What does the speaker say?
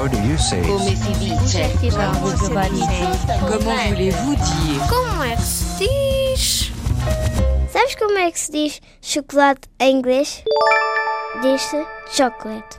How do you say Come it? si dice? Comment voulez-vous dire Como é que se diz? Sabes como é que se diz chocolate em inglês? Diz-se chocolate.